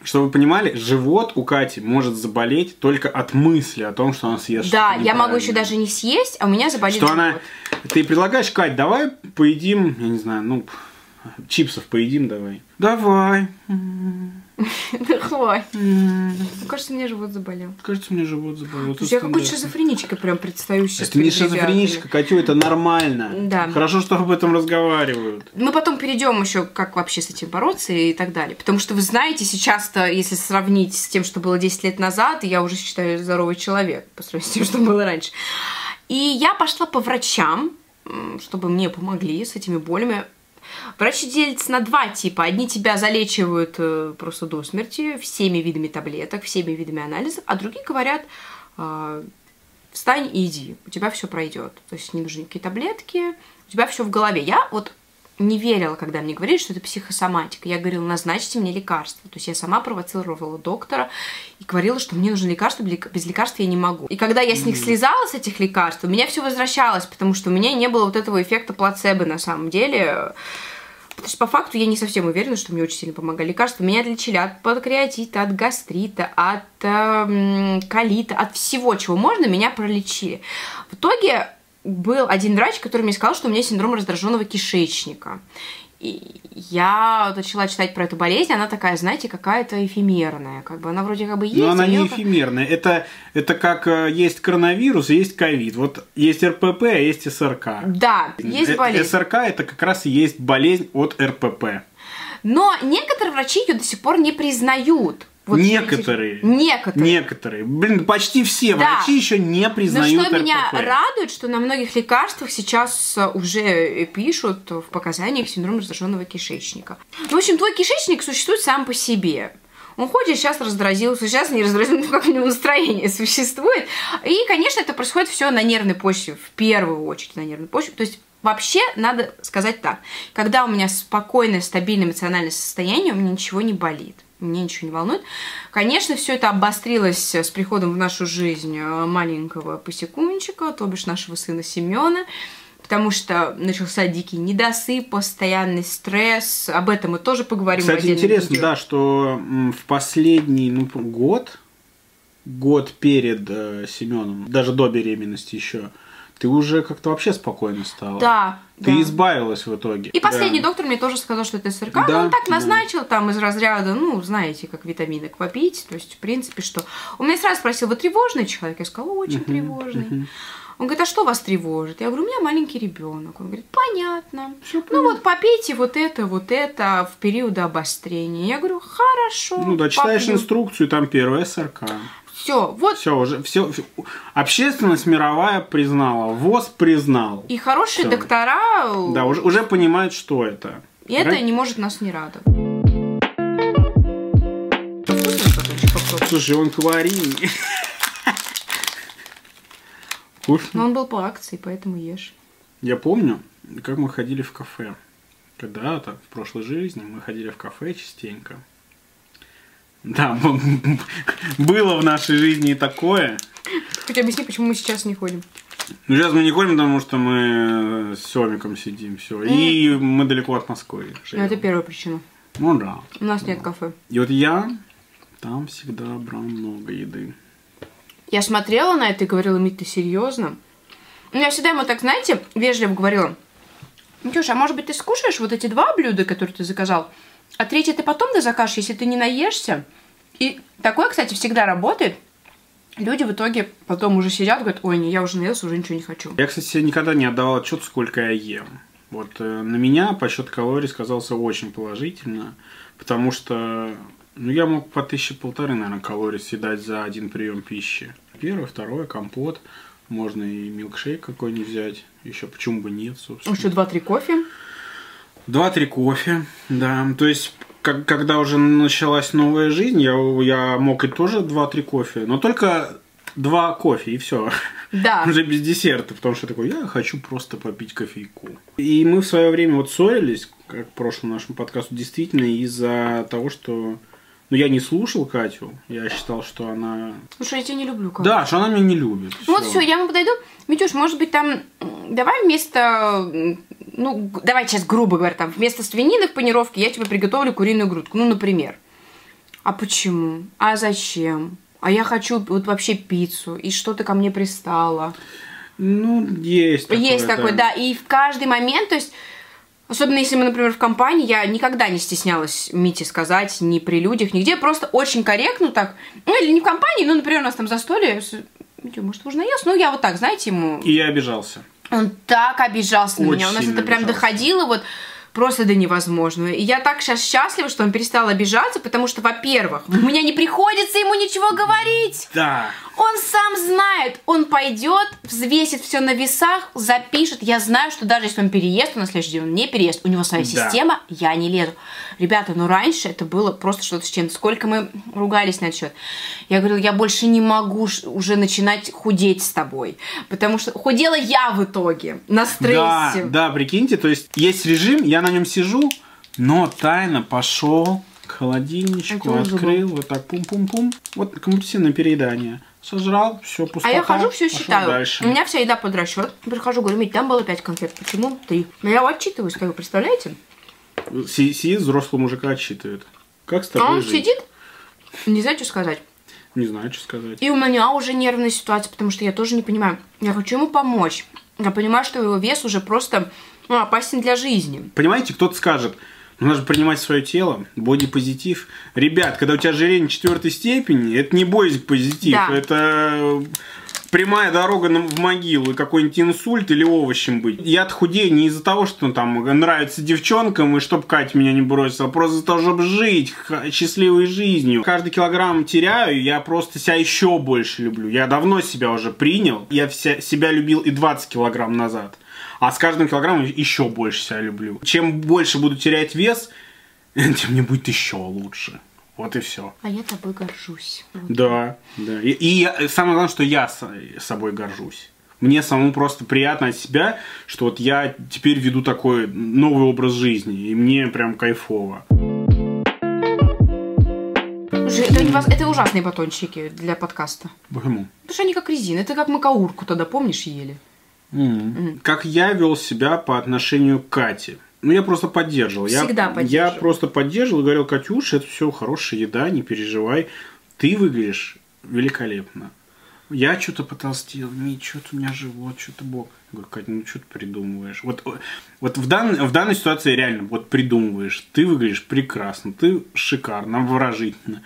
Speaker 1: Чтобы вы понимали, живот у Кати может заболеть только от мысли о том, что она съест.
Speaker 2: Да, я могу еще даже не съесть, а у меня заболит
Speaker 1: что
Speaker 2: живот. Она...
Speaker 1: Ты предлагаешь, Кать, давай поедим, я не знаю, ну, чипсов поедим давай. Давай. <laughs>
Speaker 2: Да хватит. Кажется, мне живот заболел.
Speaker 1: Кажется, мне живот заболел.
Speaker 2: Я какой-то шизофреничка прям предстаю сейчас.
Speaker 1: Это не шизофреничка, Катю, это нормально.
Speaker 2: Да.
Speaker 1: Хорошо, что об этом разговаривают.
Speaker 2: Мы потом перейдем еще, как вообще с этим бороться и так далее. Потому что вы знаете, сейчас-то, если сравнить с тем, что было 10 лет назад, я уже считаю здоровый человек по сравнению с тем, что было раньше. И я пошла по врачам, чтобы мне помогли с этими болями. Врачи делятся на два типа. Одни тебя залечивают э, просто до смерти всеми видами таблеток, всеми видами анализов, а другие говорят, э, встань и иди, у тебя все пройдет. То есть не нужны никакие таблетки, у тебя все в голове. Я вот не верила, когда мне говорили, что это психосоматика. Я говорила, назначьте мне лекарства. То есть я сама провоцировала доктора и говорила, что мне нужны лекарства, без лекарств я не могу. И когда я с них слезала, с этих лекарств, у меня все возвращалось, потому что у меня не было вот этого эффекта плацебо на самом деле. Потому что по факту я не совсем уверена, что мне очень сильно помогали лекарства. Меня отличили от панкреатита, от гастрита, от э, колита, от всего, чего можно, меня пролечили. В итоге был один врач, который мне сказал, что у меня синдром раздраженного кишечника. И я начала читать про эту болезнь, она такая, знаете, какая-то эфемерная. Как бы она вроде как бы есть.
Speaker 1: Но она не эфемерная. Это, это как э, есть коронавирус, есть ковид. Вот есть РПП, а есть СРК.
Speaker 2: Да, есть э, болезнь.
Speaker 1: СРК это как раз и есть болезнь от РПП.
Speaker 2: Но некоторые врачи ее до сих пор не признают.
Speaker 1: Вот некоторые.
Speaker 2: Некоторые.
Speaker 1: Некоторые. Блин, почти все да. врачи еще не признают
Speaker 2: Но что
Speaker 1: РПП.
Speaker 2: меня радует, что на многих лекарствах сейчас э, уже пишут в показаниях синдром раздраженного кишечника. Ну, в общем, твой кишечник существует сам по себе. Он ходит, сейчас раздразился, сейчас не раздразился, <laughs> как у него настроение существует. И, конечно, это происходит все на нервной почве, в первую очередь на нервной почве. То есть Вообще, надо сказать так, когда у меня спокойное, стабильное эмоциональное состояние, у меня ничего не болит мне ничего не волнует. Конечно, все это обострилось с приходом в нашу жизнь э, маленького посекунчика, то бишь нашего сына Семена, потому что начался дикий недосып, постоянный стресс. Об этом мы тоже поговорим.
Speaker 1: Кстати, интересно, видео. да, что в последний ну, год, год перед э, Семеном, даже до беременности еще, ты уже как-то вообще спокойно стала.
Speaker 2: Да.
Speaker 1: Ты
Speaker 2: да.
Speaker 1: избавилась в итоге.
Speaker 2: И последний да. доктор мне тоже сказал, что это СРК. Да, он так назначил да. там из разряда, ну, знаете, как витамины попить. То есть, в принципе, что... Он меня сразу спросил, вы тревожный человек? Я сказала, очень uh-huh, тревожный. Uh-huh. Он говорит, а что вас тревожит? Я говорю, у меня маленький ребенок. Он говорит, понятно. Всё ну вот попейте вот это, вот это в период обострения. Я говорю, хорошо.
Speaker 1: Ну да, читаешь попью. инструкцию, там первая СРК.
Speaker 2: Все, вот.
Speaker 1: Все уже, все, общественность мировая признала, ВОЗ признал.
Speaker 2: И хорошие все. доктора.
Speaker 1: Да, уже, уже понимают, что это.
Speaker 2: И Ра... это не может нас не радовать.
Speaker 1: Слушай, он калорийный.
Speaker 2: Вкусно. Но он был по акции, поэтому ешь.
Speaker 1: Я помню, как мы ходили в кафе. Когда-то, в прошлой жизни, мы ходили в кафе частенько. Да, было в нашей жизни и такое.
Speaker 2: Хоть объясни, почему мы сейчас не ходим.
Speaker 1: Ну, сейчас мы не ходим, потому что мы с Семиком сидим, все. И мы далеко от Москвы.
Speaker 2: Ну, это первая причина.
Speaker 1: Ну, да.
Speaker 2: У нас нет кафе.
Speaker 1: И вот я там всегда брал много еды.
Speaker 2: Я смотрела на это и говорила, Мит, ты серьезно? Ну, я всегда ему так, знаете, вежливо говорила, Митюша, а может быть ты скушаешь вот эти два блюда, которые ты заказал? А третий ты потом да закажешь, если ты не наешься. И такое, кстати, всегда работает. Люди в итоге потом уже сидят, говорят, ой, не, я уже наелся, уже ничего не хочу.
Speaker 1: Я, кстати, никогда не отдавал отчет, сколько я ем. Вот э, на меня подсчет калорий сказался очень положительно, потому что ну, я мог по тысяче полторы, наверное, калорий съедать за один прием пищи. Первое, второе, компот, можно и милкшейк какой-нибудь взять, еще почему бы нет, собственно.
Speaker 2: Еще два-три кофе.
Speaker 1: Два-три кофе, да. То есть, как, когда уже началась новая жизнь, я, я мог и тоже два-три кофе, но только два кофе и все.
Speaker 2: Да. <laughs>
Speaker 1: Уже без десерта, потому что такой, я хочу просто попить кофейку. И мы в свое время вот ссорились, как в прошлом нашем подкасте, действительно из-за того, что ну, я не слушал Катю. Я считал, что она...
Speaker 2: Слушай, я тебя не люблю,
Speaker 1: как Да, что она меня не любит.
Speaker 2: Ну, вот все, я ему подойду. Митюш, может быть, там... Давай вместо... Ну, давай сейчас грубо говоря, там, вместо свинины в панировке я тебе приготовлю куриную грудку. Ну, например. А почему? А зачем? А я хочу вот вообще пиццу. И что ты ко мне пристала?
Speaker 1: Ну, есть такое,
Speaker 2: Есть такое, да. да. И в каждый момент, то есть Особенно если мы, например, в компании, я никогда не стеснялась Мите сказать ни при людях, нигде, просто очень корректно так. Ну, или не в компании, ну, например, у нас там застолье, Митя, может, уже наелся? Ну, я вот так, знаете, ему...
Speaker 1: И я обижался.
Speaker 2: Он так обижался очень на меня, у нас это прям обижался. доходило вот просто до невозможного. И я так сейчас счастлива, что он перестал обижаться, потому что, во-первых, у меня не приходится ему ничего говорить.
Speaker 1: Да.
Speaker 2: Он сам знает, он пойдет, взвесит все на весах, запишет. Я знаю, что даже если он переест, он на следующий день он не переест, у него своя
Speaker 1: Да.
Speaker 2: система, я не лезу. Ребята, ну раньше это было просто что-то с чем-то. Сколько мы ругались на этот счет. Я говорила, я больше не могу уже начинать худеть с тобой. Потому что худела я в итоге на
Speaker 1: Да,
Speaker 2: стрессе.
Speaker 1: да, прикиньте, то есть есть режим, я на нем сижу, но тайно пошел к холодильничку, открыл, вот так пум-пум-пум. Вот компульсивное переедание. Сожрал, все, пустота.
Speaker 2: А я хожу, все считаю.
Speaker 1: Дальше.
Speaker 2: У меня вся еда под расчет. Прихожу, говорю, Мить, там было 5 конфет. Почему? Три. Но я его отчитываю, стою, представляете?
Speaker 1: Си- Сидит взрослый мужика отчитывает. Как с
Speaker 2: А
Speaker 1: тобой
Speaker 2: он
Speaker 1: жить?
Speaker 2: сидит, не знаю, что сказать.
Speaker 1: Не знаю, что сказать.
Speaker 2: И у меня уже нервная ситуация, потому что я тоже не понимаю. Я хочу ему помочь. Я понимаю, что его вес уже просто ну, опасен для жизни.
Speaker 1: Понимаете, кто-то скажет, ну, же принимать свое тело, бодипозитив. Ребят, когда у тебя ожирение четвертой степени, это не бодипозитив,
Speaker 2: Да.
Speaker 1: это прямая дорога в могилу, какой-нибудь инсульт или овощем быть. Я худею не из-за того, что там нравится девчонкам, и чтоб Катя меня не бросила, а просто из-за того, чтобы жить счастливой жизнью. Каждый килограмм теряю, я просто себя еще больше люблю. Я давно себя уже принял. Я вся, себя любил и 20 килограмм назад. А с каждым килограммом еще больше себя люблю. Чем больше буду терять вес, <laughs> тем мне будет еще лучше. Вот и все.
Speaker 2: А я тобой горжусь. Вот.
Speaker 1: Да, да. И, и я- самое главное, что я с- собой горжусь. Мне самому просто приятно от себя, что вот я теперь веду такой новый образ жизни, и мне прям кайфово.
Speaker 2: Это, не воз- это ужасные батончики для подкаста.
Speaker 1: Почему?
Speaker 2: Потому что они как резина. Это как макаурку тогда, помнишь, ели?
Speaker 1: Как я вел себя по отношению к Кате. Ну, я просто поддерживал. Я-
Speaker 2: Всегда
Speaker 1: Я
Speaker 2: поддерживал.
Speaker 1: просто поддерживал и говорил, Катюш, это все хорошая еда, не переживай. Ты выглядишь великолепно. Я что-то потолстел, не, что-то у меня живот, что-то бок. Я говорю, Катя, ну что ты придумываешь? Вот, вот в, дан- в данной ситуации реально вот придумываешь. Ты выглядишь прекрасно, ты шикарно, обворожительно.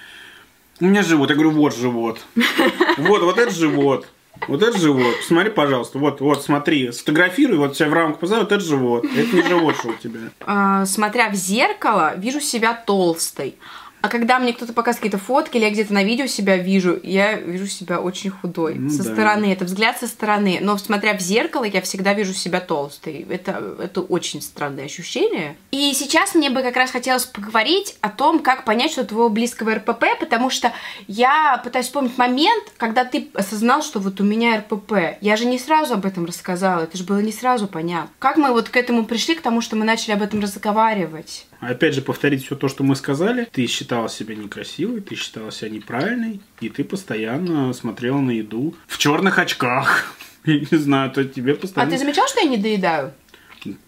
Speaker 1: У меня живот. Я говорю, вот живот. <laughs> Вот, вот это живот. Вот это живот. Посмотри, пожалуйста. Вот, вот, смотри. Сфотографируй, вот тебя в рамку позову, вот это живот. Это не живот, что у тебя.
Speaker 2: А, смотря в зеркало, вижу себя толстой. А когда мне кто-то показывает какие-то фотки, или я где-то на видео себя вижу, я вижу себя очень худой.
Speaker 1: Ну
Speaker 2: со
Speaker 1: да.
Speaker 2: стороны. Это взгляд со стороны. Но смотря в зеркало, я всегда вижу себя толстой. Это, это очень странное ощущение. И сейчас мне бы как раз хотелось поговорить о том, как понять, что твоего близкого РПП, потому что я пытаюсь вспомнить момент, когда ты осознал, что вот у меня РПП. Я же не сразу об этом рассказала, это же было не сразу понятно. Как мы вот к этому пришли, к тому, что мы начали об этом разговаривать?
Speaker 1: Опять же, повторить все то, что мы сказали. Ты считала себя некрасивой, ты считала себя неправильной, и ты постоянно смотрела на еду в черных очках. <laughs> Я не знаю, то тебе
Speaker 2: А
Speaker 1: постоянно...
Speaker 2: ты замечал, что я не доедаю?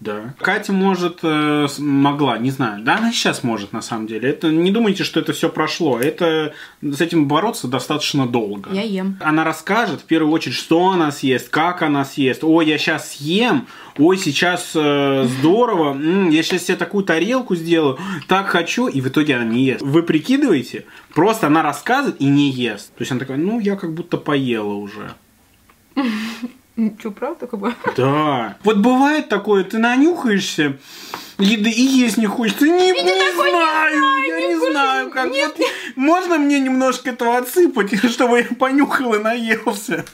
Speaker 1: Да. Катя может, э, могла, не знаю. Да, она сейчас может, на самом деле. Это не думайте, что это все прошло. Это с этим бороться достаточно долго.
Speaker 2: Я ем.
Speaker 1: Она расскажет в первую очередь, что она съест, как она съест. Ой, я сейчас съем. Ой, сейчас э, здорово. М, я сейчас себе такую тарелку сделаю. Так хочу. И в итоге она не ест. Вы прикидываете? Просто она рассказывает и не ест. То есть она такая, ну, я как будто поела уже. <laughs>
Speaker 2: Что, правда? Как бы?
Speaker 1: Да. Вот бывает такое, ты нанюхаешься еды и есть не хочется. Не, не
Speaker 2: такой, не
Speaker 1: знаю,
Speaker 2: знаю,
Speaker 1: я
Speaker 2: не
Speaker 1: не знаю, как
Speaker 2: нет,
Speaker 1: вот- Можно мне немножко этого отсыпать, <laughs> чтобы я понюхал и наелся?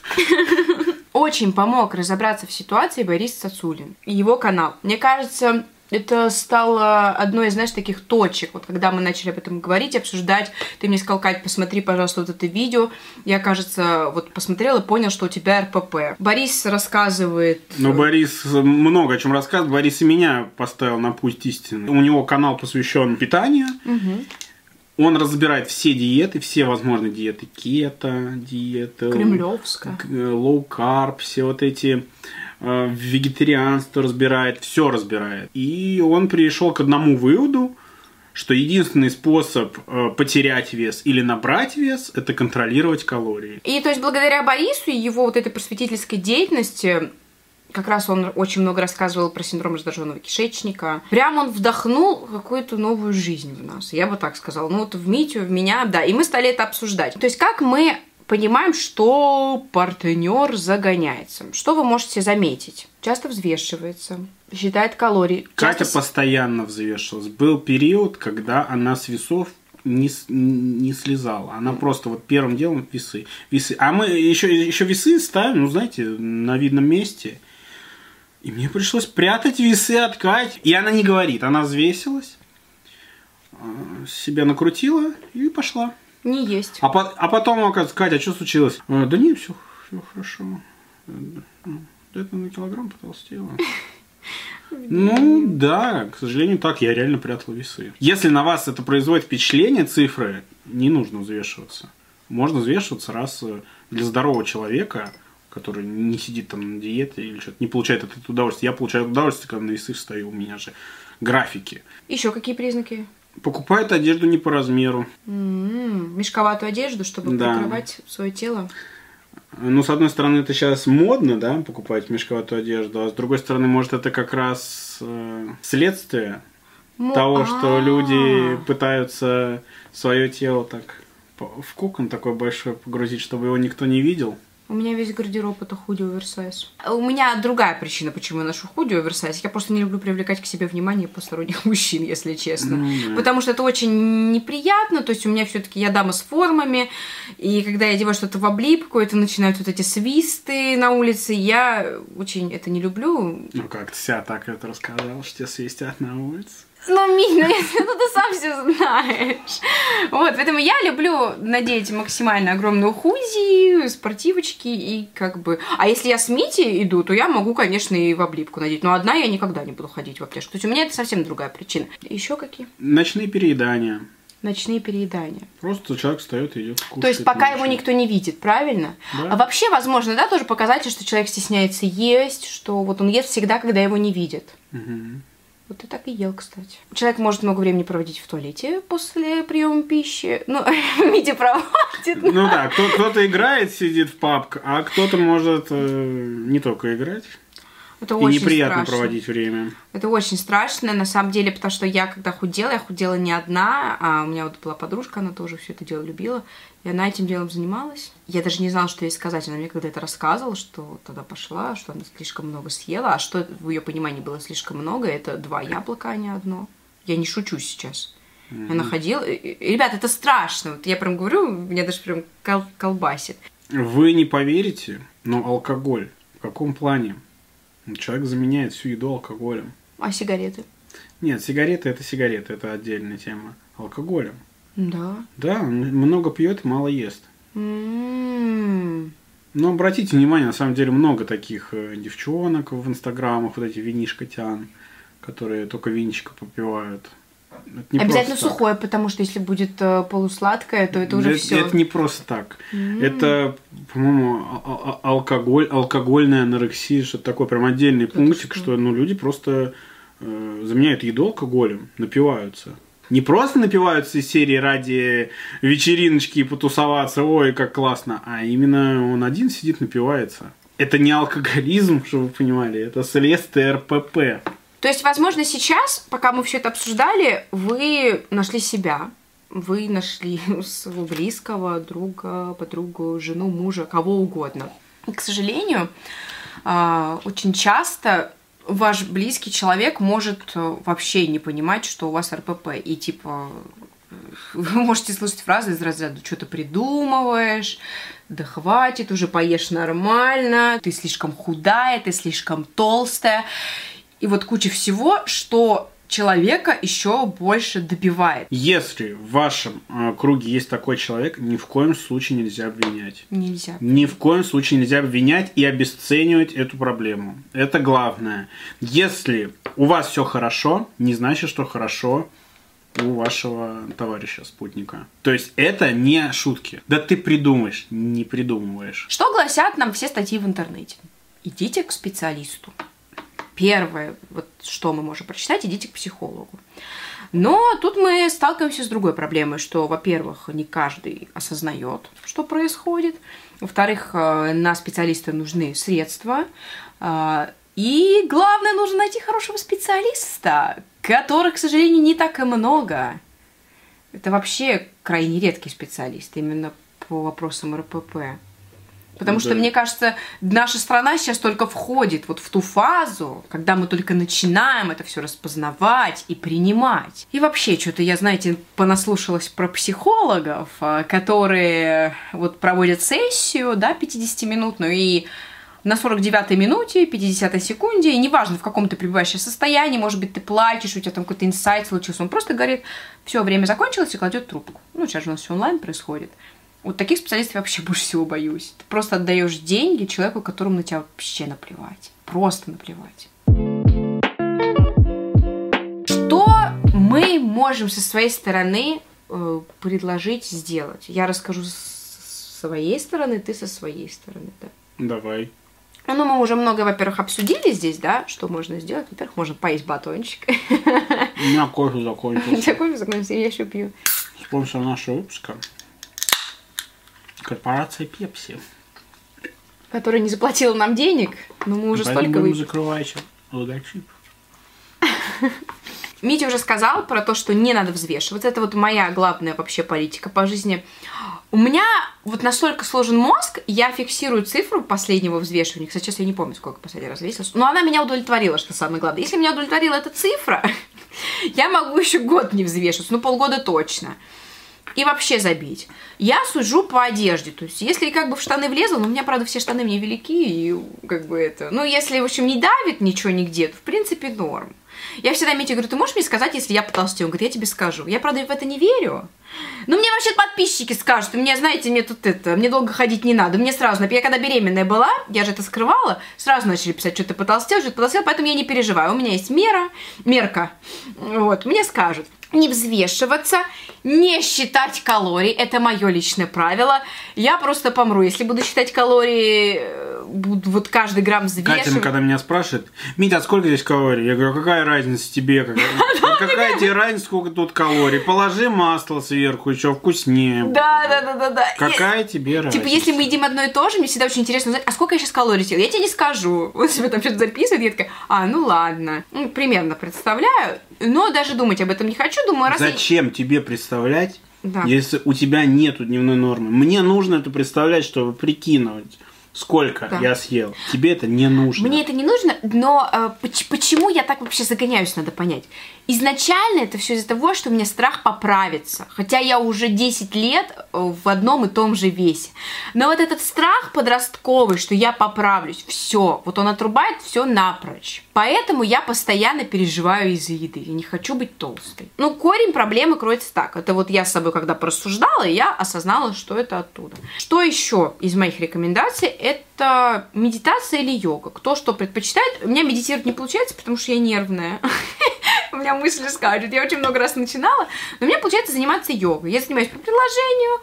Speaker 2: Очень помог разобраться в ситуации Борис Сацулин и его канал. Мне кажется, это стало одной из, знаешь, таких точек. Вот когда мы начали об этом говорить, обсуждать, ты мне сказал, Кать, посмотри, пожалуйста, вот это видео. Я, кажется, вот посмотрел и понял, что у тебя РПП. Борис рассказывает...
Speaker 1: Но Борис много о чем рассказывает. Борис и меня поставил на путь истины. У него канал посвящен питанию.
Speaker 2: Мгм.
Speaker 1: Он разбирает все диеты, все возможные диеты. Кето, диета,
Speaker 2: Кремлевская.
Speaker 1: э, carb, все вот эти вегетарианство разбирает, все разбирает. И он пришел к одному выводу, что единственный способ э, потерять вес или набрать вес – это контролировать калории.
Speaker 2: И то есть благодаря Борису и его вот этой просветительской деятельности, как раз он очень много рассказывал про синдром раздраженного кишечника. Прям он вдохнул какую-то новую жизнь в нас. Я бы так сказала. Ну вот в Митю, в меня, да. И мы стали это обсуждать. То есть как мы понимаем, что партнер загоняется. Что вы можете заметить? Часто взвешивается, считает калории.
Speaker 1: Катя
Speaker 2: Часто с-
Speaker 1: постоянно взвешивалась. Был период, когда она с весов не, не слезала. Она просто вот первым делом весы. весы. А мы еще, еще весы ставим, ну, знаете, на видном месте. И мне пришлось прятать весы от Кати. И она не говорит, она взвесилась, а, себя накрутила и пошла.
Speaker 2: Не есть.
Speaker 1: А, по, а потом, оказывается, Катя, что случилось? А, да нет, все, все хорошо. Это на килограмм потолстела. <laughs> Ну, да, к сожалению, так. Я реально прятал весы. Если на вас это производит впечатление, цифры, не нужно взвешиваться. Можно взвешиваться раз э, для здорового человека, который не сидит там на диете или что-то, не получает от этого удовольствия. Я получаю удовольствие, когда на весы встаю, у меня же графики.
Speaker 2: Еще какие признаки?
Speaker 1: Покупает одежду не по размеру.
Speaker 2: М-м, мешковатую одежду, чтобы
Speaker 1: Да.
Speaker 2: прикрывать свое тело.
Speaker 1: Ну, с одной стороны, это сейчас модно, да, покупать мешковатую одежду, а с другой стороны, может, это как раз э, следствие
Speaker 2: Мо-
Speaker 1: того, что
Speaker 2: А.
Speaker 1: люди пытаются свое тело так в кокон такой большой погрузить, чтобы его никто не видел.
Speaker 2: У меня весь гардероб это худи оверсайз. У меня другая причина, почему я ношу худи оверсайз. Я просто не люблю привлекать к себе внимание посторонних <laughs> мужчин, если честно.
Speaker 1: Да.
Speaker 2: Потому что это очень неприятно. То есть у меня все-таки я дама с формами. И когда я одеваю что-то в облипку, это начинают вот эти свисты на улице. Я очень это не люблю.
Speaker 1: Ну, как ты себя так это рассказал, что тебя свистят на улице.
Speaker 2: Ну, Мин, ну, <laughs> ты сам все знаешь. Вот, поэтому я люблю надеть максимально огромную худи, спортивочки и как бы... А если я с Мити иду, то я могу, конечно, и в облипку надеть. Но одна я никогда не буду ходить в обтяжку. То есть у меня это совсем другая причина. Еще какие?
Speaker 1: Ночные переедания.
Speaker 2: Ночные переедания.
Speaker 1: Просто человек встает и идет кушать.
Speaker 2: То есть пока его
Speaker 1: ночью.
Speaker 2: никто не видит, правильно?
Speaker 1: Да.
Speaker 2: А вообще, возможно, да, тоже показатель, что человек стесняется есть, что вот он ест всегда, когда его не видят.
Speaker 1: Мгм.
Speaker 2: Вот ты так и ел, кстати. Человек может много времени проводить в туалете после приема пищи. Ну, <laughs> Митя проводит.
Speaker 1: Ну да, кто- кто-то играет, сидит в папк, а кто-то может э, не только играть.
Speaker 2: Это
Speaker 1: И
Speaker 2: очень
Speaker 1: неприятно
Speaker 2: страшно.
Speaker 1: проводить время.
Speaker 2: Это очень страшно, на самом деле, потому что я, когда худела, я худела не одна, а у меня вот была подружка, она тоже все это дело любила, и она этим делом занималась. Я даже не знала, что ей сказать. Она мне когда это рассказывала, что тогда пошла, что она слишком много съела, а что в ее понимании было слишком много, это два яблока, а не одно. Я не шучу сейчас. Она ходила... Ребят, это страшно. Вот я прям говорю, меня даже прям кол- колбасит.
Speaker 1: Вы не поверите, но алкоголь в каком плане? Человек заменяет всю еду алкоголем.
Speaker 2: А сигареты?
Speaker 1: Нет, сигареты это сигареты, это отдельная тема. Алкоголем.
Speaker 2: Да.
Speaker 1: Да, много пьет, мало ест.
Speaker 2: М.
Speaker 1: Но обратите внимание, на самом деле много таких э, девчонок в инстаграмах, вот эти винишка тян, которые только винчика попивают. Это не
Speaker 2: Обязательно
Speaker 1: просто так.
Speaker 2: сухое, потому что если будет э, полусладкое, то это уже
Speaker 1: это,
Speaker 2: все.
Speaker 1: это не просто так. Это, по-моему, а- а- алкоголь, алкогольная анорексия, что-то такое, прям отдельный пунктик,
Speaker 2: что?
Speaker 1: что ну, люди просто э, заменяют еду алкоголем, напиваются. Не просто напиваются из серии ради вечериночки и потусоваться, ой, как классно, а именно он один сидит, напивается. Это не алкоголизм, <laughs> чтобы вы понимали, это следствие РПП.
Speaker 2: То есть, возможно, сейчас, пока мы все это обсуждали, вы нашли себя, вы нашли <laughs> своего близкого друга, подругу, жену, мужа, кого угодно. И, к сожалению, а, очень часто ваш близкий человек может э, вообще не понимать, что у вас РПП. И типа <laughs> вы можете слышать фразы из разряда «что ты придумываешь?», «да хватит, уже поешь нормально», «ты слишком худая», «ты слишком толстая». И вот куча всего, что человека еще больше добивает.
Speaker 1: Если в вашем э, круге есть такой человек, ни в коем случае нельзя обвинять.
Speaker 2: Нельзя.
Speaker 1: Ни в коем случае нельзя обвинять и обесценивать эту проблему. Это главное. Если у вас все хорошо, не значит, что хорошо у вашего товарища, спутника. То есть это не шутки. Да ты придумаешь, не придумываешь.
Speaker 2: Что гласят нам все статьи в интернете? Идите к специалисту. Первое, вот что мы можем прочитать, идите к психологу. Но тут мы сталкиваемся с другой проблемой, что, во-первых, не каждый осознает, что происходит. Во-вторых, э, на специалиста нужны средства. А, И главное, нужно найти хорошего специалиста, которых, к сожалению, не так и много. Это вообще крайне редкий специалист именно по вопросам РПП. Потому
Speaker 1: Да.
Speaker 2: что, мне кажется, наша страна сейчас только входит вот в ту фазу, когда мы только начинаем это все распознавать и принимать. И вообще, что-то я, знаете, понаслушалась про психологов, а, которые вот проводят сессию, да, 50-минутную, и на 49-й минуте, 50-й секунде, и неважно, в каком ты пребываешь состоянии, может быть, ты плачешь, у тебя там какой-то инсайт случился, он просто говорит, все, время закончилось и кладет трубку. Ну, сейчас же у нас все онлайн происходит. Вот таких специалистов я вообще больше всего боюсь. Ты просто отдаешь деньги человеку, которому на тебя вообще наплевать. Просто наплевать. Что мы можем со своей стороны э, предложить сделать? Я расскажу с своей стороны, ты со своей стороны, да.
Speaker 1: Давай.
Speaker 2: Ну, мы уже много, во-первых, обсудили здесь, да, что можно сделать. Во-первых, можно поесть батончик.
Speaker 1: У меня кофе закончился.
Speaker 2: Такой закончился, я еще пью.
Speaker 1: Спонсор нашего выпуска. Корпорация Пепси.
Speaker 2: Которая не заплатила нам денег, но мы уже
Speaker 1: Поэтому
Speaker 2: столько выпили.
Speaker 1: закрывать логотип. <laughs>
Speaker 2: Митя уже сказал про то, что не надо взвешивать. Это вот моя главная вообще политика по жизни. У меня вот настолько сложен мозг, я фиксирую цифру последнего взвешивания. Кстати, сейчас я не помню, сколько последний раз весилась. Но она меня удовлетворила, что самое главное. Если меня удовлетворила эта цифра, <laughs> я могу еще год не взвешиваться, ну полгода точно. И вообще забить. Я сужу по одежде. То есть, если как бы в штаны влезла, ну, у меня, правда, все штаны мне велики, и как бы это... Ну, если, в общем, не давит ничего нигде, то, в принципе, норм. Я всегда Мите говорю, ты можешь мне сказать, если я потолстею? Он говорит, я тебе скажу. Я, правда, в это не верю. Ну, мне вообще подписчики скажут, мне, знаете, мне тут это, мне долго ходить не надо. Мне сразу, я когда беременная была, я же это скрывала, сразу начали писать, что ты потолстел, что ты потолстел, поэтому я не переживаю. У меня есть мера, мерка. Вот, мне скажут. Не взвешиваться, не считать калорий. Это мое личное правило. Я просто помру. Если буду считать калории, э, буду вот каждый грамм взвешивать.
Speaker 1: Катя, когда меня спрашивает, Митя, а сколько здесь калорий? Я говорю, «А какая разница тебе? <laughs> Какая, тебе разница, сколько тут калорий? Положи масло сверху, еще вкуснее.
Speaker 2: Да, да, да, да, да.
Speaker 1: Какая тебе разница?
Speaker 2: Типа, если мы едим одно и то же, мне всегда очень интересно узнать, а сколько я сейчас калорий съела? Я тебе не скажу. <laughs> Он себе там что-то записывает, я такая, а, ну ладно. Ну, примерно представляю, но даже думать об этом не хочу. Думаю, раз я-
Speaker 1: Зачем тебе представлять,
Speaker 2: Да.
Speaker 1: если у тебя нету дневной нормы? Мне нужно это представлять, чтобы прикинуть, сколько
Speaker 2: Да.
Speaker 1: я съел. Тебе это не нужно.
Speaker 2: Мне это не нужно, но э, поч- почему я так вообще загоняюсь, надо понять. Изначально это все из-за того, что у меня страх поправиться. Хотя я уже 10 лет э, в одном и том же весе. Но вот этот страх подростковый, что я поправлюсь, все, вот он отрубает все напрочь. Поэтому я постоянно переживаю из-за еды. Я не хочу быть толстой. Ну, корень проблемы кроется так. Это вот я с собой когда порассуждала, и я осознала, что это оттуда. Что еще из моих рекомендаций? Это медитация или йога. Кто что предпочитает. У меня медитировать не получается, потому что я нервная. <laughs> У меня мысли скачут. Я очень много раз начинала. Но у меня получается заниматься йогой. Я занимаюсь по предложению.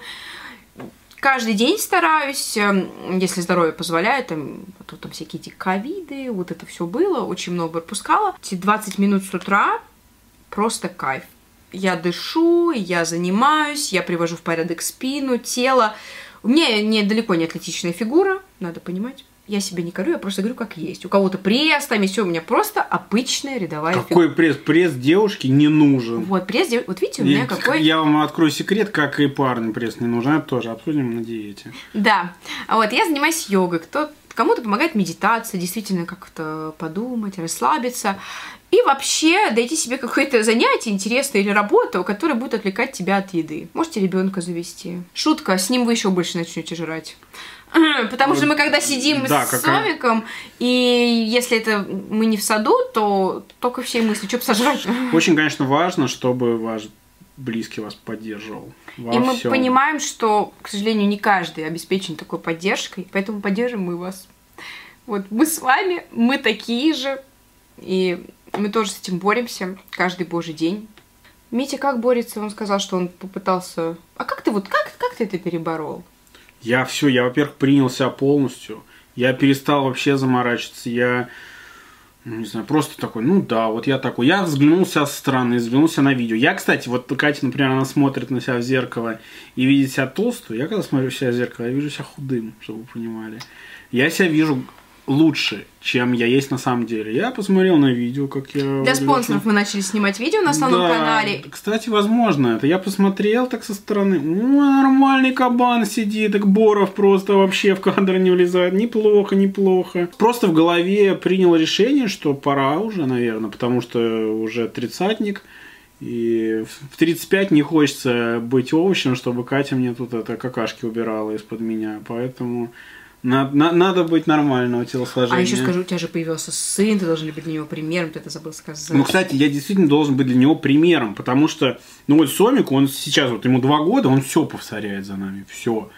Speaker 2: Каждый день стараюсь, эм, если здоровье позволяет, там, а то там всякие эти ковиды, вот это все было, очень много пропускала. Эти 20 минут с утра просто кайф. Я дышу, я занимаюсь, я привожу в порядок спину, тело. У меня не, далеко не атлетичная фигура, надо понимать. Я себя не корю, я просто говорю, как есть. У кого-то пресс, там есть все, у меня просто обычная рядовая фигура.
Speaker 1: Какой пресс? Пресс девушке не нужен.
Speaker 2: Вот, пресс, дев- вот видите, у
Speaker 1: И
Speaker 2: меня какой...
Speaker 1: Я вам открою секрет, как и парню пресс не нужен. Это тоже обсудим на диете.
Speaker 2: Да, А вот я занимаюсь йогой. Кто, кому-то помогает медитация, действительно как-то подумать, расслабиться. И вообще найти себе какое-то занятие интересное или работу, которая будет отвлекать тебя от еды. Можете ребенка завести. Шутка, с ним вы еще больше начнете жрать. Потому что мы когда сидим
Speaker 1: Да,
Speaker 2: с
Speaker 1: какая-
Speaker 2: Совиком, и если это мы не в саду, то только все мысли, что бы сожрать. <laughs>
Speaker 1: Очень, конечно, важно, чтобы ваш близкий вас поддерживал. Во
Speaker 2: И мы
Speaker 1: всем.
Speaker 2: понимаем, что, к сожалению, не каждый обеспечен такой поддержкой, поэтому поддержим мы вас. Вот мы с вами, мы такие же, и мы тоже с этим боремся каждый божий день. Митя как борется? Он сказал, что он попытался... А как ты вот, как, как ты это переборол?
Speaker 1: Я все, я, во-первых, принял себя полностью. Я перестал вообще заморачиваться. Я, ну, не знаю, просто такой, ну да, вот я такой. Я взглянул себя со стороны, взглянул себя на видео. Я, кстати, вот Катя, например, она смотрит на себя в зеркало и видит себя толстую. Я когда смотрю себя в зеркало, я вижу себя худым, чтобы вы понимали. Я себя вижу лучше, чем я есть на самом деле. Я посмотрел на видео, как я...
Speaker 2: Для
Speaker 1: выгляжу.
Speaker 2: спонсоров мы начали снимать видео на основном
Speaker 1: Да,
Speaker 2: канале.
Speaker 1: Кстати, возможно, это я посмотрел так со стороны. О, нормальный кабан сидит, так Боров просто вообще в кадр не влезает. Неплохо, неплохо. Просто в голове принял решение, что пора уже, наверное, потому что уже тридцатник. И в 35 не хочется быть овощем, чтобы Катя мне тут это какашки убирала из-под меня. Поэтому на- на- надо быть нормального телосложения.
Speaker 2: А еще скажу, у тебя же появился сын, ты должен быть для него примером, ты это забыл сказать.
Speaker 1: Ну, кстати, я действительно должен быть для него примером, потому что, ну вот Сомик, он сейчас, вот ему два года, он все повторяет за нами, все.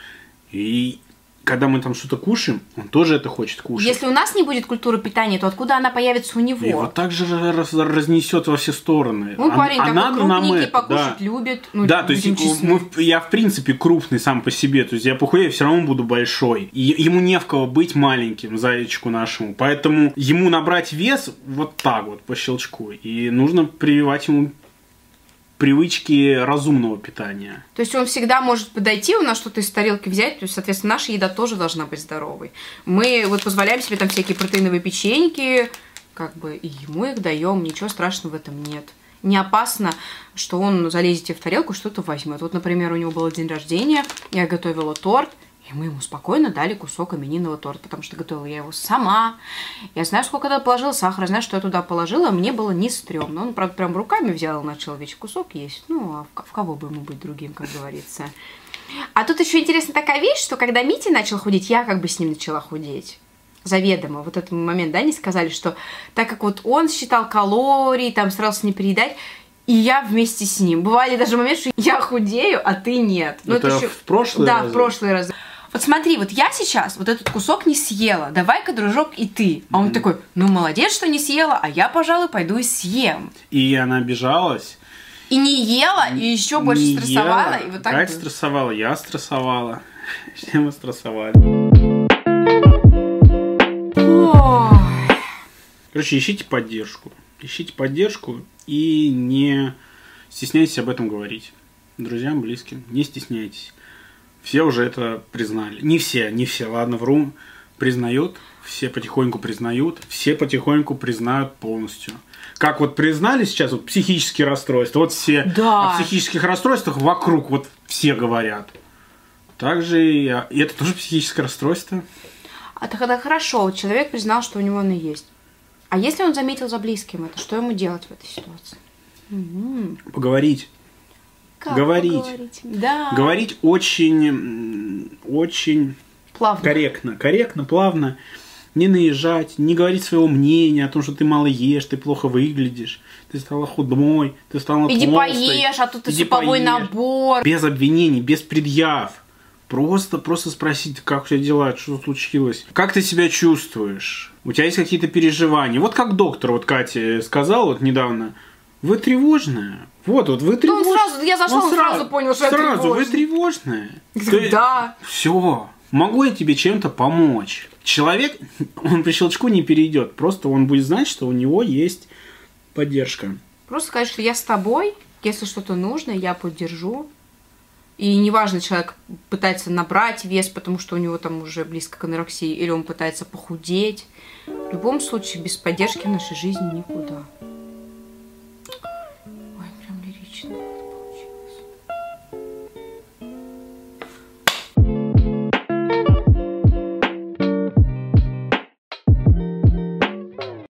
Speaker 1: И когда мы там что-то кушаем, он тоже это хочет кушать.
Speaker 2: Если у нас не будет культуры питания, то откуда она появится у него?
Speaker 1: И вот так же раз- разнесет во все стороны.
Speaker 2: Ну,
Speaker 1: А-
Speaker 2: парень
Speaker 1: а
Speaker 2: такой
Speaker 1: надо нам это,
Speaker 2: покушать
Speaker 1: да.
Speaker 2: любит. Ну,
Speaker 1: да, то есть
Speaker 2: честны.
Speaker 1: мы, я в принципе крупный сам по себе, то есть я похудею, все равно буду большой. И ему не в кого быть маленьким, зайчику нашему. Поэтому ему набрать вес вот так вот по щелчку. И нужно прививать ему привычки разумного питания.
Speaker 2: То есть он всегда может подойти, у нас что-то из тарелки взять, то есть, соответственно, наша еда тоже должна быть здоровой. Мы вот позволяем себе там всякие протеиновые печеньки, как бы, и ему их даем, ничего страшного в этом нет. Не опасно, что он залезет в тарелку, что-то возьмет. Вот, например, у него был день рождения, я готовила торт, и мы ему спокойно дали кусок именинного торта, потому что готовила я его сама. Я знаю, сколько туда положила сахара, знаю, что я туда положила, мне было не стрёмно. Он, правда, прям руками взял и начал весь кусок есть. Ну, а в ко- в кого бы ему быть другим, как говорится. А тут еще интересная такая вещь, что когда Митя начал худеть, я как бы с ним начала худеть. Заведомо. Вот этот момент, да, не сказали, что так как вот он считал калории, там старался не переедать, и я вместе с ним. Бывали даже моменты, что я худею, а ты нет. Ну,
Speaker 1: Это
Speaker 2: ещё-
Speaker 1: в прошлые
Speaker 2: Да,
Speaker 1: разы?
Speaker 2: в прошлые разы. Вот смотри, вот я сейчас вот этот кусок не съела, давай-ка, дружок, и ты. А он такой, ну молодец, что не съела, а я, пожалуй, пойду и съем.
Speaker 1: И она обижалась.
Speaker 2: И не ела, и еще больше
Speaker 1: не
Speaker 2: стрессовала,
Speaker 1: ела.
Speaker 2: и вот так было.
Speaker 1: стрессовала, я стрессовала. <laughs> Все мы стрессовали.
Speaker 2: Ой.
Speaker 1: Короче, ищите поддержку. Ищите поддержку и не стесняйтесь об этом говорить. Друзьям, близким, не стесняйтесь. Все уже это признали. Не все, не все, ладно, вру. Признают, все потихоньку признают, все потихоньку признают полностью. Как вот признали сейчас вот психические расстройства, вот все
Speaker 2: Да.
Speaker 1: о психических расстройствах вокруг вот все говорят. Также и, и это тоже психическое расстройство.
Speaker 2: А тогда хорошо, человек признал, что у него оно есть. А если он заметил за близким это, что ему делать в этой ситуации?
Speaker 1: Поговорить.
Speaker 2: Как
Speaker 1: Говорить.
Speaker 2: поговорить? Да.
Speaker 1: Говорить очень, очень
Speaker 2: Плавно.
Speaker 1: корректно, корректно, плавно. Не наезжать, не говорить своего мнения о том, что ты мало ешь, ты плохо выглядишь, ты стала худой, ты стала
Speaker 2: Иди
Speaker 1: толстой.
Speaker 2: поешь, а тут и
Speaker 1: Иди
Speaker 2: суповой
Speaker 1: поешь.
Speaker 2: набор.
Speaker 1: Без обвинений, без предъяв. Просто, просто спросить, как у тебя дела, что случилось, как ты себя чувствуешь, у тебя есть какие-то переживания. Вот как доктор, вот Катя сказал вот недавно, вы тревожная. Вот, вот вы
Speaker 2: Ну, он
Speaker 1: тревожная.
Speaker 2: сразу- я зашла, он сразу понял, что я
Speaker 1: Сразу, вы
Speaker 2: тревожная.
Speaker 1: тревожная.
Speaker 2: Да.
Speaker 1: Все, могу я тебе чем-то помочь. Человек, <laughs> он по щелчку не перейдет, просто он будет знать, что у него есть поддержка.
Speaker 2: Просто сказать, что я с тобой, если что-то нужно, я поддержу. И неважно, человек пытается набрать вес, потому что у него там уже близко к анорексии, или он пытается похудеть. В любом случае, без поддержки в нашей жизни никуда.